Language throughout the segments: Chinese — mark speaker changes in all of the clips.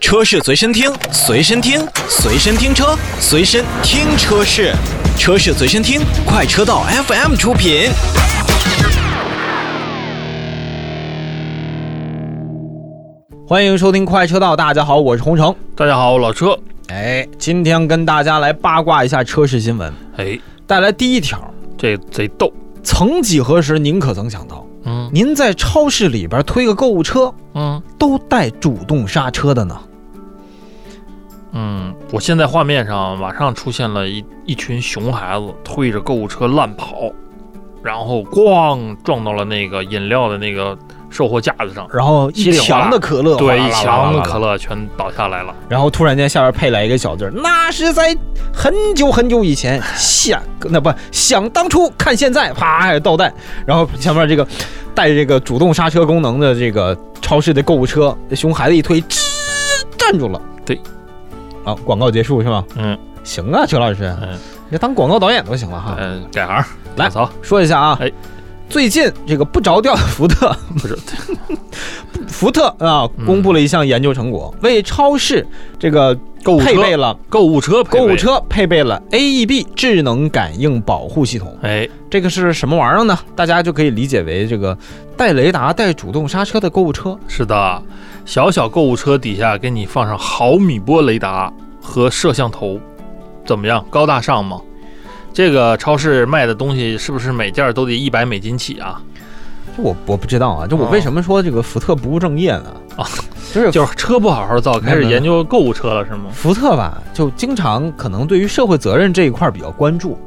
Speaker 1: 车市随身听，随身听，随身听车，随身听车市，车市随身听，快车道 FM 出品。
Speaker 2: 欢迎收听快车道，大家好，我是洪城。
Speaker 3: 大家好，我老车。
Speaker 2: 哎，今天跟大家来八卦一下车市新闻。
Speaker 3: 哎，
Speaker 2: 带来第一条，
Speaker 3: 这贼逗。
Speaker 2: 曾几何时，您可曾想到，
Speaker 3: 嗯
Speaker 2: 您在超市里边推个购物车，
Speaker 3: 嗯
Speaker 2: 都带主动刹车的呢？
Speaker 3: 嗯，我现在画面上马上出现了一一群熊孩子推着购物车乱跑，然后咣撞到了那个饮料的那个售货架子上，
Speaker 2: 然后一墙的可乐，
Speaker 3: 对，一墙可，乐全倒下来了。
Speaker 2: 然后突然间下边配来一个小字儿，那是在很久很久以前，想那不想当初看现在，啪倒带，然后前面这个带这个主动刹车功能的这个超市的购物车，这熊孩子一推，吱站住了。
Speaker 3: 对，
Speaker 2: 啊，广告结束是吗？
Speaker 3: 嗯
Speaker 2: 行啊，邱老师，
Speaker 3: 嗯
Speaker 2: 你当广告导演都行了哈。
Speaker 3: 嗯，改行
Speaker 2: 来
Speaker 3: 走
Speaker 2: 说一下啊，
Speaker 3: 哎
Speaker 2: 最近这个不着调的福特，
Speaker 3: 不是
Speaker 2: 福特啊，
Speaker 3: 嗯
Speaker 2: 公布了一项研究成果，为超市这个
Speaker 3: 购物车，
Speaker 2: 配备了
Speaker 3: 购物车，
Speaker 2: 购物车配备了 AEB 智能感应保护系统。
Speaker 3: 哎，
Speaker 2: 这个是什么玩意儿呢？大家就可以理解为这个带雷达、带主动刹车的购物车。
Speaker 3: 是的，小小购物车底下给你放上毫米波雷达和摄像头，怎么样？高大上吗？这个超市卖的东西是不是每件儿都得一百美金起啊？
Speaker 2: 我我不知道啊，就我
Speaker 3: 哦
Speaker 2: 为什么说这个福特不务正业呢？
Speaker 3: 啊，
Speaker 2: 就是
Speaker 3: 就是车不好好造，开始研究购物车了是吗？
Speaker 2: 福特吧，就经常可能对于社会责任这一块儿比较关注。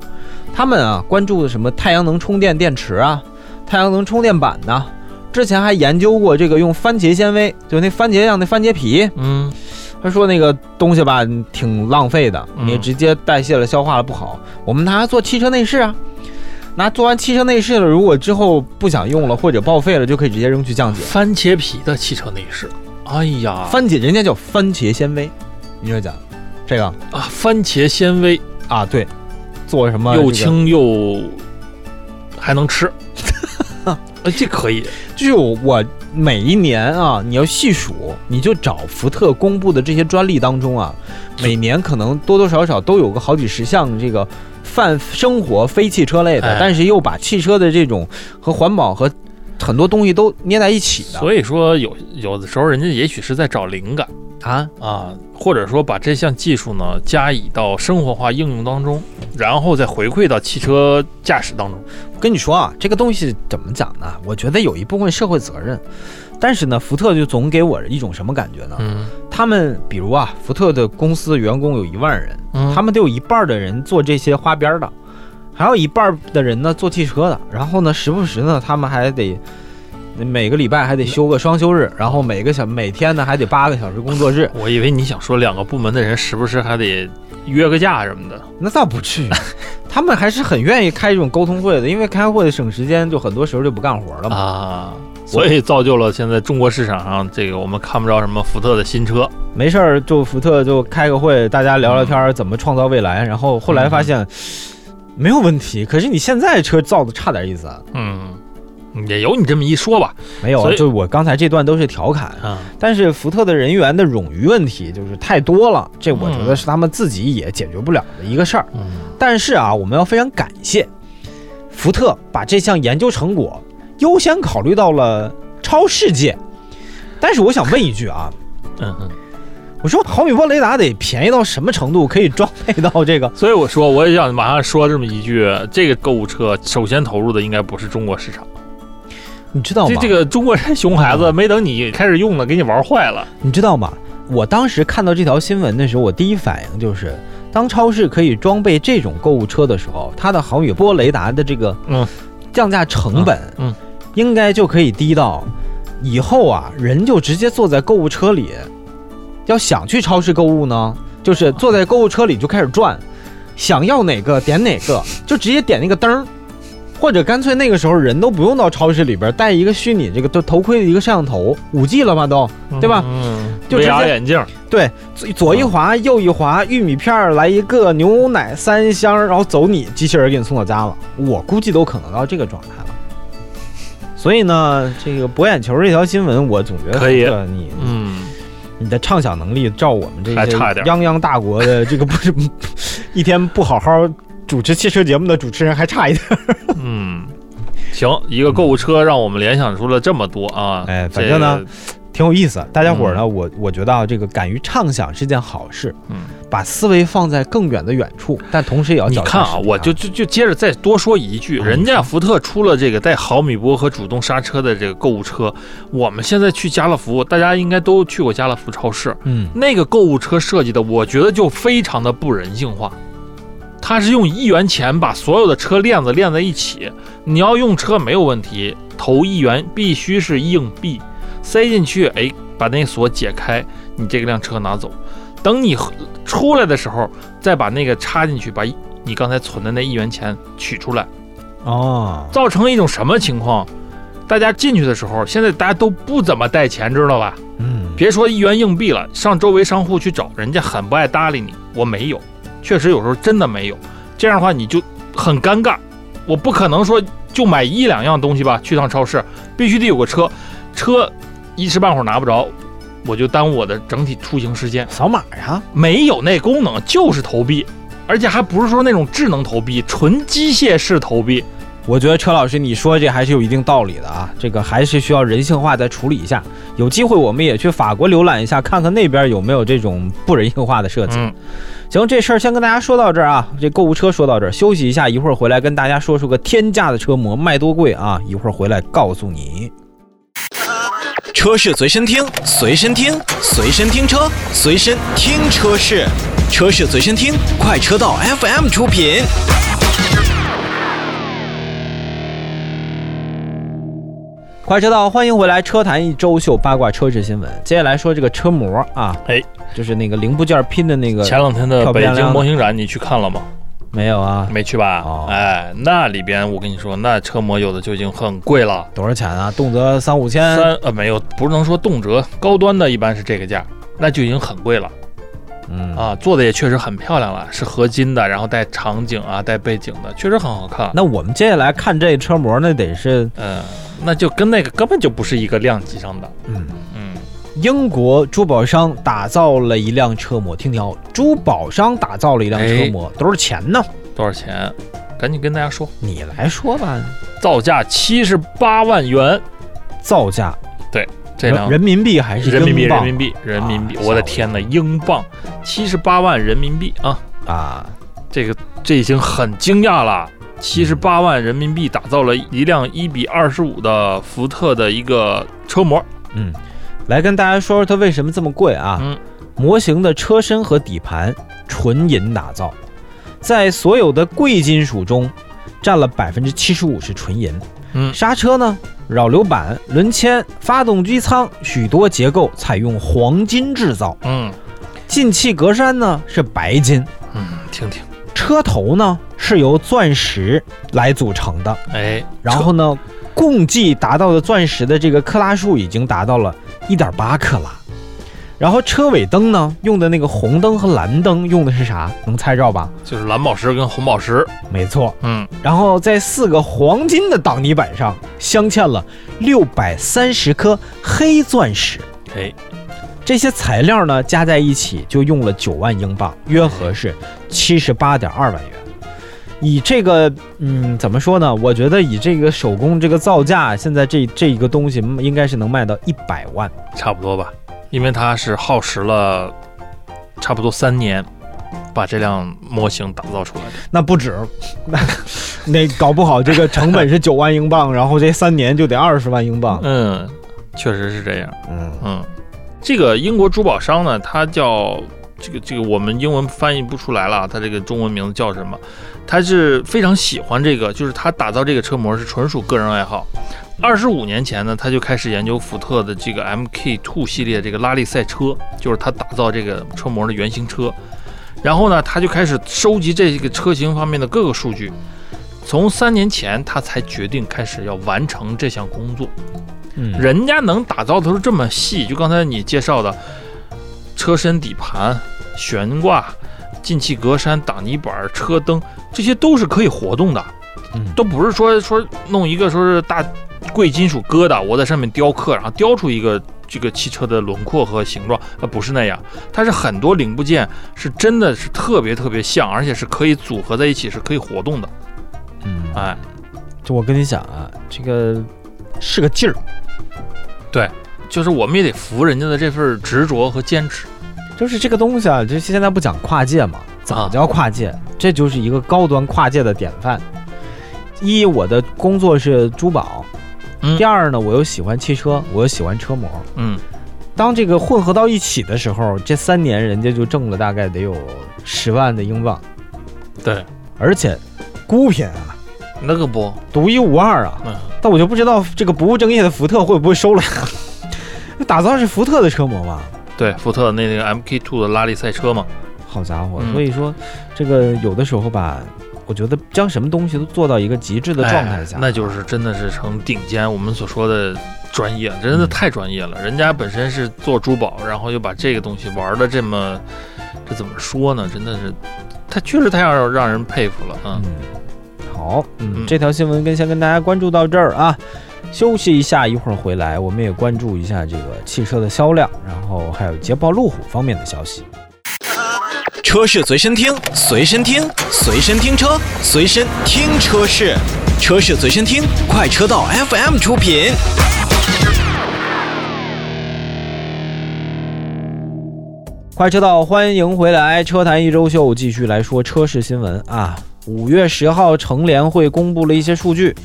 Speaker 2: 他们啊，关注的什么太阳能充电电池啊，太阳能充电板呐、之前还研究过这个用番茄纤维，就那番茄酱那番茄皮，
Speaker 3: 嗯，
Speaker 2: 他说那个东西吧挺浪费的，
Speaker 3: 嗯。
Speaker 2: 你直接代谢了、消化了不好。我们拿它做汽车内饰啊，拿做完汽车内饰了，如果之后不想用了或者报废了，就可以直接扔去降解。
Speaker 3: 番茄皮的汽车内饰，哎呀，
Speaker 2: 番茄人家叫番茄纤维，你说讲这个。
Speaker 3: 啊，番茄纤维。
Speaker 2: 啊，对，做什么、
Speaker 3: 又，轻又还能吃，哎，这可以，
Speaker 2: 就是我每一年啊，你要细数，你就找福特公布的这些专利当中啊，每年可能多多少少都有个好几十项这个泛生活非汽车类的，
Speaker 3: 哎
Speaker 2: 但是又把汽车的这种和环保和很多东西都捏在一起的
Speaker 3: 所以说有有的时候人家也许是在找灵感。
Speaker 2: 啊。
Speaker 3: 啊，或者说把这项技术呢加以到生活化应用当中，然后再回馈到汽车驾驶当中。
Speaker 2: 我跟你说啊，这个东西怎么讲呢？我觉得有一部分社会责任，但是呢，福特就总给我一种什么感觉呢？
Speaker 3: 嗯
Speaker 2: 他们比如啊，福特的公司员工有一万人，
Speaker 3: 嗯
Speaker 2: 他们得有一半儿的人做这些花边儿的，还有一半儿的人呢坐汽车的。然后呢，时不时呢，他们还得每个礼拜还得休个双休日，然后每个小每天呢还得八个小时工作日。
Speaker 3: 我以为你想说两个部门的人时不时还得约个假什么的。
Speaker 2: 那倒不至于，他们还是很愿意开这种沟通会的，因为开会省时间，就很多时候就不干活了嘛。
Speaker 3: 啊，所以造就了现在中国市场上这个我们看不着什么福特的新车。
Speaker 2: 没事儿，就福特就开个会，大家聊聊天儿，怎么创造未来。然后后来发现没有问题，可是你现在车造的差点意思啊。
Speaker 3: 嗯，也有你这么一说吧。
Speaker 2: 没有啊，就我刚才这段都是调侃。
Speaker 3: 啊，
Speaker 2: 但是福特的人员的冗余问题就是太多了，这我觉得是他们自己也解决不了的一个事儿。
Speaker 3: 嗯
Speaker 2: 但是啊，我们要非常感谢福特把这项研究成果优先考虑到了超世界。但是我想问一句啊，
Speaker 3: 嗯嗯。
Speaker 2: 我说毫米波雷达得便宜到什么程度可以装配到这个？
Speaker 3: 所以我说，我也想马上说这么一句：这个购物车首先投入的应该不是中国市场。
Speaker 2: 你知道吗？
Speaker 3: 这这个中国人熊孩子没等你开始用呢，给你玩坏了。
Speaker 2: 你知道吗？我当时看到这条新闻的时候，我第一反应就是，当超市可以装备这种购物车的时候，它的毫米波雷达的这个
Speaker 3: 嗯
Speaker 2: 降价成本，
Speaker 3: 嗯嗯
Speaker 2: 应该就可以低到以后啊，人就直接坐在购物车里，要想去超市购物呢，就是坐在购物车里就开始转，想要哪个点哪个，就直接点那个灯儿。或者干脆那个时候人都不用到超市里边带一个虚拟这个头头盔的一个摄像头，五 G 了吧都，对吧
Speaker 3: 嗯，
Speaker 2: 就直接
Speaker 3: 眼镜，
Speaker 2: 对，左左一滑，右一滑，玉米片儿来一个，牛奶三箱，然后走你，机器人给你送到家了。我估计都可能到这个状态了。所以呢，这个博眼球这条新闻，我总觉得
Speaker 3: 可以
Speaker 2: 你
Speaker 3: 嗯，
Speaker 2: 你的畅想能力照我们这些
Speaker 3: 还差一点
Speaker 2: 泱泱大国的这个不是 一天不好好主持汽车节目的主持人还差一点。
Speaker 3: 嗯，行，一个购物车让我们联想出了这么多啊。
Speaker 2: 哎反正呢，挺有意思。大家伙儿呢，我我觉得啊，这个敢于畅想是件好事，
Speaker 3: 嗯，
Speaker 2: 把思维放在更远的远处，但同时也要
Speaker 3: 你看啊，我就就就接着再多说一句，
Speaker 2: 啊
Speaker 3: 人家福特出了这个带毫米波和主动刹车的这个购物车，我们现在去家乐福，大家应该都去过家乐福超市，
Speaker 2: 嗯
Speaker 3: 那个购物车设计的，我觉得就非常的不人性化。它是用一元钱把所有的车链子链在一起，你要用车没有问题，投一元必须是硬币，塞进去，哎，把那锁解开，你这个辆车拿走。等你出来的时候，再把那个插进去，把你刚才存的那一元钱取出来，
Speaker 2: 哦，
Speaker 3: 造成一种什么情况？大家进去的时候，现在大家都不怎么带钱，知道吧？
Speaker 2: 嗯，
Speaker 3: 别说一元硬币了，上周围商户去找，人家很不爱搭理你。我没有，确实有时候真的没有。这样的话你就很尴尬。我不可能说就买一两样东西吧，去趟超市必须得有个车，车一时半会儿拿不着，我就耽误我的整体出行时间。
Speaker 2: 扫码呀，
Speaker 3: 没有那功能，就是投币，而且还不是说那种智能投币，纯机械式投币。
Speaker 2: 我觉得车老师你说这还是有一定道理的啊，这个还是需要人性化再处理一下。有机会我们也去法国浏览一下，看看那边有没有这种不人性化的设计。
Speaker 3: 嗯，
Speaker 2: 行，这事儿先跟大家说到这儿啊，这购物车说到这儿，休息一下，一会儿回来跟大家说说个天价的车模卖多贵啊，一会儿回来告诉你。
Speaker 1: 车市随身听，随身听，随身听车，随身听车市，车市随身听，快车道 FM 出品。
Speaker 2: 快车道，欢迎回来，车坛一周秀八卦车市新闻。接下来说这个车模啊，
Speaker 3: 哎，
Speaker 2: 就是那个零部件拼的那个，
Speaker 3: 前两天的北京模型展你去看了吗？
Speaker 2: 没有啊？
Speaker 3: 没去吧？
Speaker 2: 哦
Speaker 3: 哎，那里边我跟你说，那车模有的就已经很贵了，
Speaker 2: 多少钱啊？动辄三五千。
Speaker 3: 三呃没有，不能说动辄，高端的一般是这个价，那就已经很贵了
Speaker 2: 嗯，
Speaker 3: 啊。做的也确实很漂亮了，是合金的，然后带场景啊，带背景的，确实很好看。
Speaker 2: 那我们接下来看这车模，那得是
Speaker 3: 嗯、那就跟那个根本就不是一个量级上的。
Speaker 2: 嗯，
Speaker 3: 嗯，
Speaker 2: 英国珠宝商打造了一辆车模，听听好，珠宝商打造了一辆车模，多少钱呢？
Speaker 3: 多少钱？赶紧跟大家说，
Speaker 2: 你来说吧，
Speaker 3: 造价七十八万元，
Speaker 2: 造价对
Speaker 3: 这辆
Speaker 2: 人民币还是
Speaker 3: 人民币，人民币，人民币，
Speaker 2: 啊
Speaker 3: 我的天呐，英镑七十八万人民币啊！
Speaker 2: 啊？
Speaker 3: 这个这已经很惊讶了。七十八万人民币打造了一辆一比二十五的福特的一个车模，
Speaker 2: 嗯，来跟大家说说它为什么这么贵啊？
Speaker 3: 嗯，
Speaker 2: 模型的车身和底盘纯银打造，在所有的贵金属中占了百分之七十五是纯银。
Speaker 3: 嗯。
Speaker 2: 刹车呢，扰流板、轮圈、发动机舱许多结构采用黄金制造，
Speaker 3: 嗯。
Speaker 2: 进气格栅呢是白金，
Speaker 3: 嗯，听听，
Speaker 2: 车头呢是由钻石来组成的，
Speaker 3: 哎，
Speaker 2: 然后呢，共计达到的钻石的这个克拉数已经达到了一点八克拉。然后车尾灯呢，用的那个红灯和蓝灯用的是啥？能猜着吧？
Speaker 3: 就是蓝宝石跟红宝石，
Speaker 2: 没错。
Speaker 3: 嗯，
Speaker 2: 然后在四个黄金的挡泥板上镶嵌了六百三十颗黑钻石。
Speaker 3: 哎，
Speaker 2: 这些材料呢加在一起就用了九万英镑，约合是七十八点二万元。以这个，嗯，怎么说呢？我觉得以这个手工这个造价，现在这这一个东西应该是能卖到一百万。
Speaker 3: 差不多吧，因为它是耗时了差不多三年，把这辆模型打造出来的。
Speaker 2: 那不止，那 那搞不好这个成本是 九万英镑，然后这三年就得二十万英镑。
Speaker 3: 嗯，确实是这样。
Speaker 2: 嗯
Speaker 3: 嗯，这个英国珠宝商呢，它叫这个这个我们英文翻译不出来了，它这个中文名字叫什么？他是非常喜欢这个，就是他打造这个车模是纯属个人爱好。二十五年前呢，他就开始研究福特的这个 MK Two 系列这个拉力赛车，就是他打造这个车模的原型车。然后呢，他就开始收集这个车型方面的各个数据。从三年前，他才决定开始要完成这项工作。
Speaker 2: 嗯，
Speaker 3: 人家能打造的都是这么细，就刚才你介绍的车身、底盘、悬挂、进气格栅、挡泥板、车灯，这些都是可以活动的，
Speaker 2: 嗯。
Speaker 3: 都不是说说弄一个说是大贵金属疙瘩，我在上面雕刻，然后雕出一个这个汽车的轮廓和形状，呃，不是那样，它是很多零部件是真的是特别特别像，而且是可以组合在一起，是可以活动的。
Speaker 2: 嗯，
Speaker 3: 哎，
Speaker 2: 就我跟你讲啊，这个是个劲儿，
Speaker 3: 就是我们也得服人家的这份执着和坚持。
Speaker 2: 就是这个东西啊，就现在不讲跨界嘛？怎么
Speaker 3: 啊
Speaker 2: 叫跨界？这就是一个高端跨界的典范。一，我的工作是珠宝；
Speaker 3: 嗯
Speaker 2: 第二呢，我又喜欢汽车，我又喜欢车模。
Speaker 3: 嗯，
Speaker 2: 当这个混合到一起的时候，这三年人家就挣了大概得有十万的英镑，
Speaker 3: 对，
Speaker 2: 而且孤品啊，
Speaker 3: 那个不，
Speaker 2: 独一无二啊。
Speaker 3: 嗯，
Speaker 2: 但我就不知道这个不务正业的福特会不会收了他。打造是福特的车模嘛？
Speaker 3: 对，福特那那个 MK Two 的拉力赛车嘛，
Speaker 2: 好家伙，
Speaker 3: 嗯
Speaker 2: 所以说这个有的时候吧，我觉得将什么东西都做到一个极致的状态下，
Speaker 3: 哎那就是真的是成顶尖，我们所说的专业，真的太专业了。人家本身是做珠宝，然后又把这个东西玩的这么，这怎么说呢？真的是，他确实太让让人佩服了啊。
Speaker 2: 嗯，好，这条新闻跟先跟大家关注到这儿啊。休息一下，一会儿回来，我们也关注一下这个汽车的销量，然后还有捷豹路虎方面的消息。
Speaker 1: 车是随身听，随身听，随身听车，随身听车是，车是随身听，快车道 FM 出品。
Speaker 2: 快车道，欢迎回来！车坛一周秀继续来说车市新闻啊。五月十号，乘联会公布了一些数据，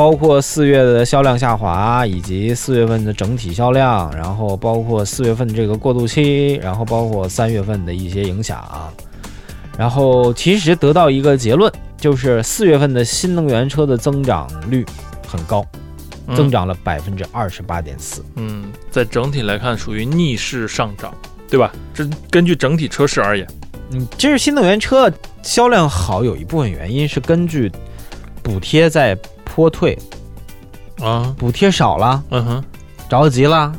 Speaker 2: 包括四月的销量下滑，以及四月份的整体销量，然后包括四月份这个过渡期，然后包括三月份的一些影响。然后其实得到一个结论，就是四月份的新能源车的增长率很高，
Speaker 3: 嗯
Speaker 2: 增长了百分之二十八点四。
Speaker 3: 嗯，在整体来看属于逆势上涨，对吧？这根据整体车市而言，
Speaker 2: 嗯，其实新能源车销量好，有一部分原因是根据补贴在坡退，
Speaker 3: 啊，
Speaker 2: 补贴少了，
Speaker 3: 嗯哼，
Speaker 2: 着急了，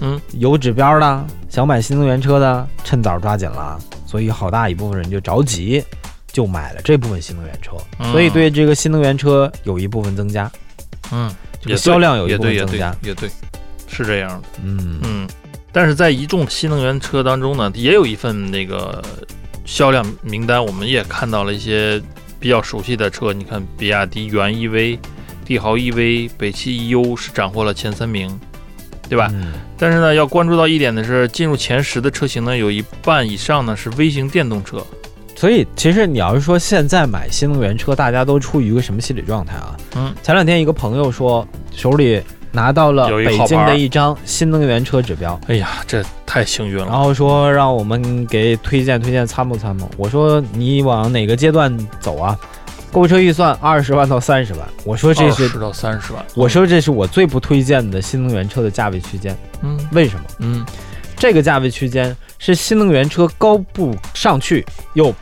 Speaker 3: 嗯，
Speaker 2: 有指标的想买新能源车的，趁早抓紧了，所以好大一部分人就着急，就买了这部分新能源车，
Speaker 3: 嗯。
Speaker 2: 所以对这个新能源车有一部分增加，
Speaker 3: 嗯，
Speaker 2: 这个
Speaker 3: 也
Speaker 2: 销量有一部
Speaker 3: 也对，也对
Speaker 2: 分增加，，
Speaker 3: 也对，是这样的。
Speaker 2: 嗯。
Speaker 3: 嗯，但是在一众新能源车当中呢，也有一份那个销量名单，我们也看到了一些比较熟悉的车。你看，比亚迪元 EV、帝豪 EV、北汽 EU 是斩获了前三名，对吧？
Speaker 2: 嗯
Speaker 3: 但是呢，要关注到一点的是，进入前十的车型呢，有一半以上呢是微型电动车。
Speaker 2: 所以其实你要是说现在买新能源车，大家都处于一个什么心理状态啊？
Speaker 3: 嗯，
Speaker 2: 前两天一个朋友说手里拿到了北京的一张新能源车指标，
Speaker 3: 哎呀，这太幸运了然。
Speaker 2: 后说让我们给推荐推荐参谋参谋。我说你往哪个阶段走啊？购车预算二十万到三十万。我说这是
Speaker 3: 十到三十万。
Speaker 2: 我说这是我最不推荐的新能源车的价位区间。
Speaker 3: 嗯
Speaker 2: 为什么？
Speaker 3: 嗯
Speaker 2: 这个价位区间是新能源车高不上去又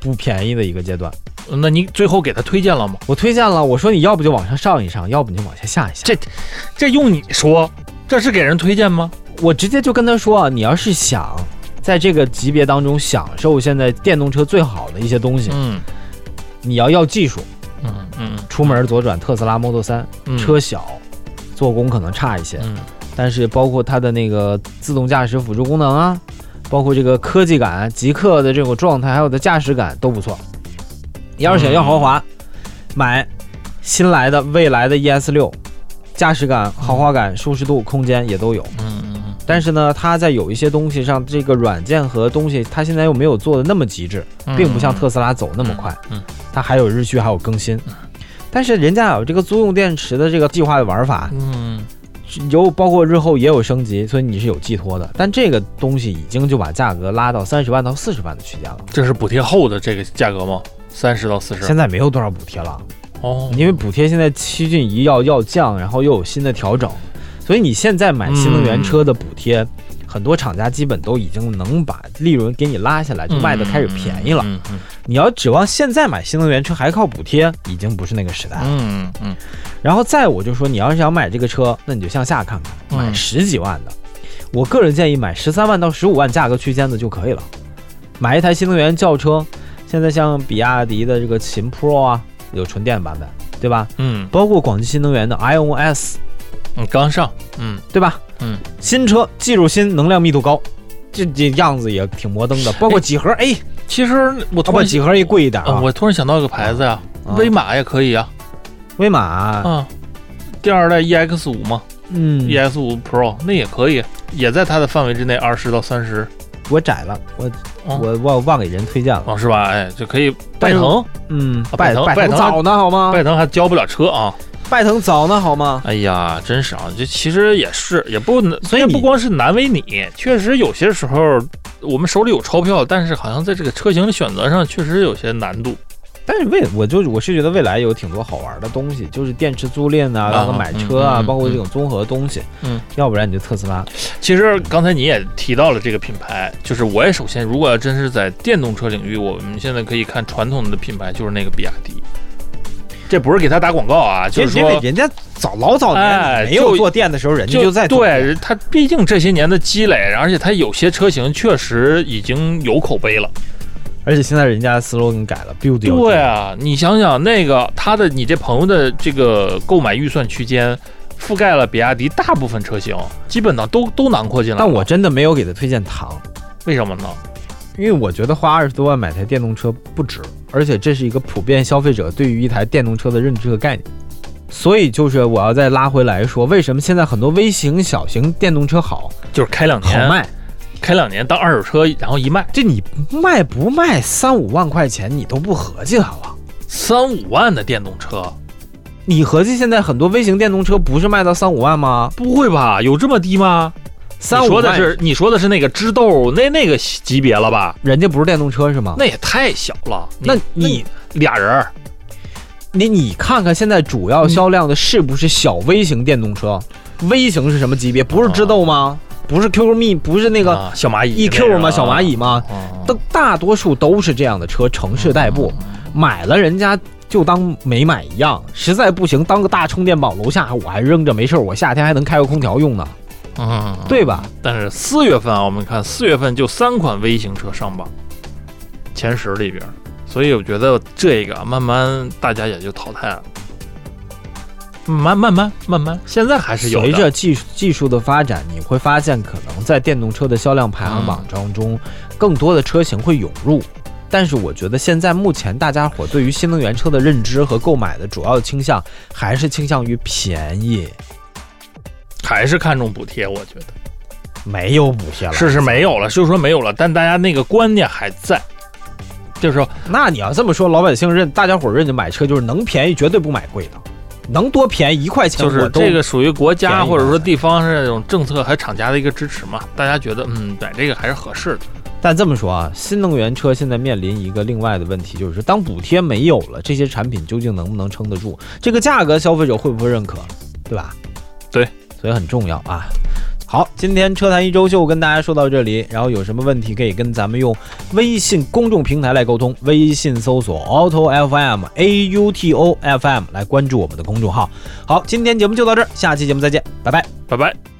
Speaker 2: 不便宜的一个阶段。
Speaker 3: 嗯，那你最后给他推荐了吗？
Speaker 2: 我推荐了，我说你要不就往上上一上，要不你就往下下一下。
Speaker 3: 这这用你说，这是给人推荐吗？
Speaker 2: 我直接就跟他说啊，你要是想在这个级别当中享受现在电动车最好的一些东西，
Speaker 3: 嗯
Speaker 2: 你要要技术。
Speaker 3: 嗯嗯，
Speaker 2: 出门左转特斯拉 Model 3，
Speaker 3: 嗯
Speaker 2: 车小，做工可能差一些，
Speaker 3: 嗯
Speaker 2: 但是包括它的那个自动驾驶辅助功能啊，包括这个科技感、极客的这种状态，还有的驾驶感都不错。你要是想要豪华，买新来的未来的 ES 六，驾驶感、豪华感、舒适度、空间也都有。但是呢，它在有一些东西上，这个软件和东西，它现在又没有做的那么极致，
Speaker 3: 嗯，
Speaker 2: 并不像特斯拉走那么快，
Speaker 3: 嗯，
Speaker 2: 它还有日续，还有更新。但是人家有这个租用电池的这个计划的玩法，
Speaker 3: 嗯
Speaker 2: 有包括日后也有升级，所以你是有寄托的。但这个东西已经就把价格拉到三十万到四十万的区间了，
Speaker 3: 这是补贴后的这个价格吗？三十到四十
Speaker 2: 现在没有多少补贴了，
Speaker 3: 哦，
Speaker 2: 因为补贴现在七骏一要要降，然后又有新的调整，所以你现在买新能源车的补贴，很多厂家基本都已经能把利润给你拉下来，就卖的开始便宜了。
Speaker 3: 嗯嗯
Speaker 2: 你要指望现在买新能源车还靠补贴，已经不是那个时代了。
Speaker 3: 嗯嗯
Speaker 2: 然后再我就说，你要是想买这个车，那你就向下看看，
Speaker 3: 嗯
Speaker 2: 买十几万的。我个人建议买十三万到十五万价格区间的就可以了。买一台新能源轿车，现在像比亚迪的这个秦 Pro 啊，有纯电版本，对吧？
Speaker 3: 嗯
Speaker 2: 包括广汽新能源的 ION S，
Speaker 3: 嗯，刚上，嗯，
Speaker 2: 对吧？
Speaker 3: 嗯，
Speaker 2: 新车技术新，能量密度高，这这样子也挺摩登的。包括几何 A，
Speaker 3: 其实我突然
Speaker 2: 几何 A 贵一点
Speaker 3: 啊，
Speaker 2: 啊。
Speaker 3: 我突然想到一个牌子呀，
Speaker 2: 啊
Speaker 3: 威马也可以啊，
Speaker 2: 威马，
Speaker 3: 啊，第二代 EX 五嘛
Speaker 2: 嗯
Speaker 3: ，，EX 五 Pro 那也可以，也在它的范围之内，二十到三十，
Speaker 2: 我窄了，我
Speaker 3: 哦
Speaker 2: 我忘忘给人推荐了。
Speaker 3: 哦，是吧？哎，就可以。拜腾，
Speaker 2: 嗯，
Speaker 3: 拜腾拜腾
Speaker 2: 早呢好吗？
Speaker 3: 拜腾还交不了车啊！
Speaker 2: 拜腾早呢好吗？
Speaker 3: 哎呀，真是啊，这其实也是，也不能，
Speaker 2: 所以
Speaker 3: 不光是难为你，确实有些时候我们手里有钞票，但是好像在这个车型的选择上确实有些难度。
Speaker 2: 但是未我就我是觉得未来有挺多好玩的东西，就是电池租赁啊，
Speaker 3: 啊
Speaker 2: 包括买车啊，包括这种综合东西。
Speaker 3: 嗯，
Speaker 2: 要不然你就特斯拉。
Speaker 3: 其实刚才你也提到了这个品牌，就是我也首先，如果要真是在电动车领域，我们现在可以看传统的品牌，就是那个比亚迪。这不是给他打广告啊，就是说，
Speaker 2: 人家早老早
Speaker 3: 哎
Speaker 2: 年没有
Speaker 3: 就
Speaker 2: 做店的时候，人家就在
Speaker 3: 对他，毕竟这些年的积累，而且他有些车型确实已经有口碑了。
Speaker 2: 而且现在人家 slogan 改了，build your
Speaker 3: 对啊，你想想那个他的你这朋友的这个购买预算区间，覆盖了比亚迪大部分车型，基本上都都囊括进来了。
Speaker 2: 但我真的没有给他推荐唐，
Speaker 3: 为什么呢？
Speaker 2: 因为我觉得花二十多万买台电动车不值，而且这是一个普遍消费者对于一台电动车的认知和概念。所以就是我要再拉回来说，为什么现在很多微型、小型电动车好
Speaker 3: 就是开两年，
Speaker 2: 好卖？
Speaker 3: 开两年当二手车，然后一卖
Speaker 2: 这你卖不卖三五万块钱，你都不合计它了？
Speaker 3: 三五万的电动车，
Speaker 2: 你合计现在很多微型电动车不是卖到三五万吗？
Speaker 3: 不会吧？有这么低吗？你
Speaker 2: 三五万，
Speaker 3: 说的是你说的是那个知豆那那个级别了吧？
Speaker 2: 人家不是电动车是吗？
Speaker 3: 那也太小了。
Speaker 2: 那你
Speaker 3: 俩人儿
Speaker 2: 你你看看现在主要销量的是不是小微型电动车？微型是什么级别？不是知豆吗？不是 QQ 蜜，不是那个
Speaker 3: 啊小蚂蚁
Speaker 2: EQ 吗？小蚂蚁吗？
Speaker 3: 哦
Speaker 2: 都大多数都是这样的车，城市代步，买了人家就当没买一样，实在不行当个大充电宝，楼下我还扔着没事儿，我夏天还能开个空调用呢，
Speaker 3: 嗯，
Speaker 2: 对吧？
Speaker 3: 但是四月份啊，我们看四月份就三款微型车上榜，前十里边，所以我觉得这个慢慢大家也就淘汰了。慢慢慢慢慢，现在还是有。
Speaker 2: 随着技术技术的发展，你会发现可能在电动车的销量排行榜当中，更多的车型会涌入。但是我觉得现在目前大家伙对于新能源车的认知和购买的主要倾向还是倾向于便宜，
Speaker 3: 还是看重补贴，我觉得
Speaker 2: 没有补贴了。
Speaker 3: 是是没有了，就是说没有了，但大家那个观念还在，就是说
Speaker 2: 那你要这么说，老百姓认大家伙认就买车就是能便宜绝对不买贵的，能多便宜一块钱
Speaker 3: 就是这个属于国家或者说地方是这种政策还厂家的一个支持嘛，大家觉得嗯买这个还是合适的。
Speaker 2: 但这么说啊，新能源车现在面临一个另外的问题，就是当补贴没有了，这些产品究竟能不能撑得住？这个价格消费者会不会认可？对吧？
Speaker 3: 对，
Speaker 2: 所以很重要啊。好，今天车坛一周秀跟大家说到这里，然后有什么问题可以跟咱们用微信公众平台来沟通，微信搜索 auto FM A U T O F M 来关注我们的公众号。好，今天节目就到这儿，下期节目再见，拜拜。
Speaker 3: 拜拜。